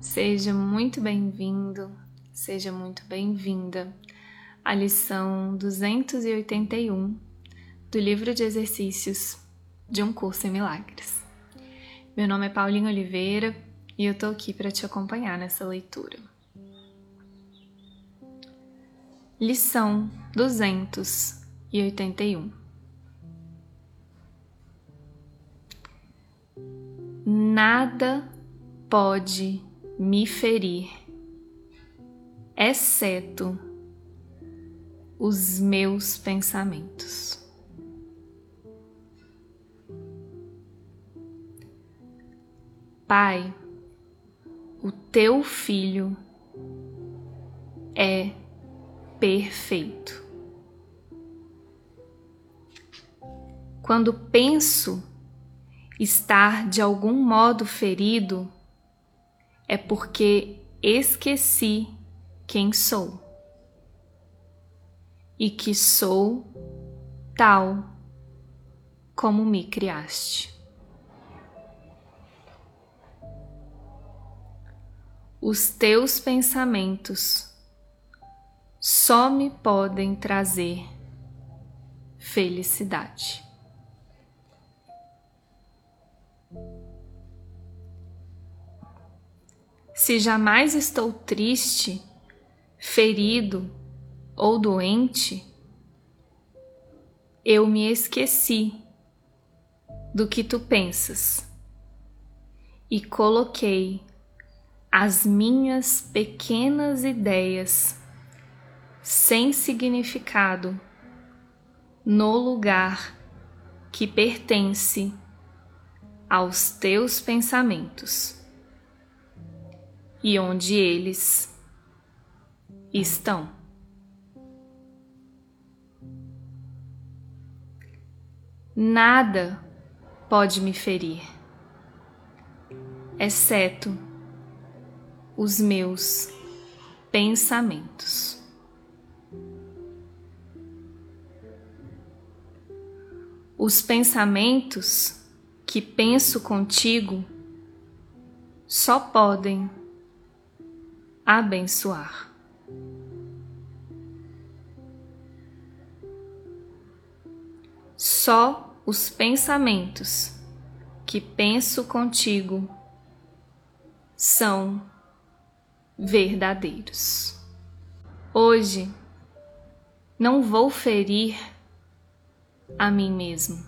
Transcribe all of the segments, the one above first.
Seja muito bem-vindo, seja muito bem-vinda à lição 281 do livro de exercícios de um curso em milagres. Meu nome é Paulinha Oliveira e eu tô aqui para te acompanhar nessa leitura. Lição 281 Nada pode me ferir, exceto os meus pensamentos. Pai, o teu filho é perfeito. Quando penso estar de algum modo ferido, é porque esqueci quem sou e que sou tal como me criaste. Os teus pensamentos só me podem trazer felicidade. Se jamais estou triste, ferido ou doente, eu me esqueci do que tu pensas e coloquei as minhas pequenas ideias sem significado no lugar que pertence aos teus pensamentos e onde eles estão. Nada pode me ferir, exceto os meus pensamentos. Os pensamentos que penso contigo só podem abençoar. Só os pensamentos que penso contigo são verdadeiros. Hoje não vou ferir a mim mesmo,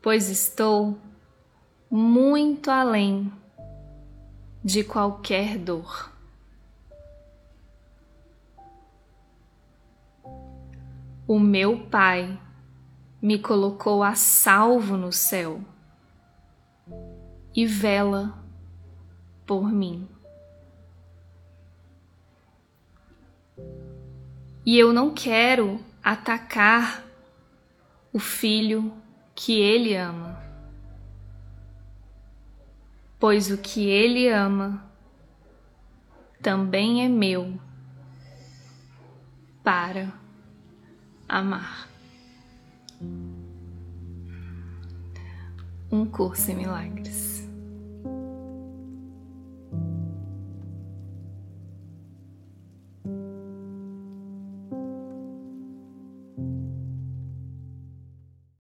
pois estou muito além de qualquer dor. O meu Pai me colocou a salvo no céu e vela por mim. E eu não quero atacar o filho que ele ama pois o que ele ama também é meu para amar. Um curso em milagres.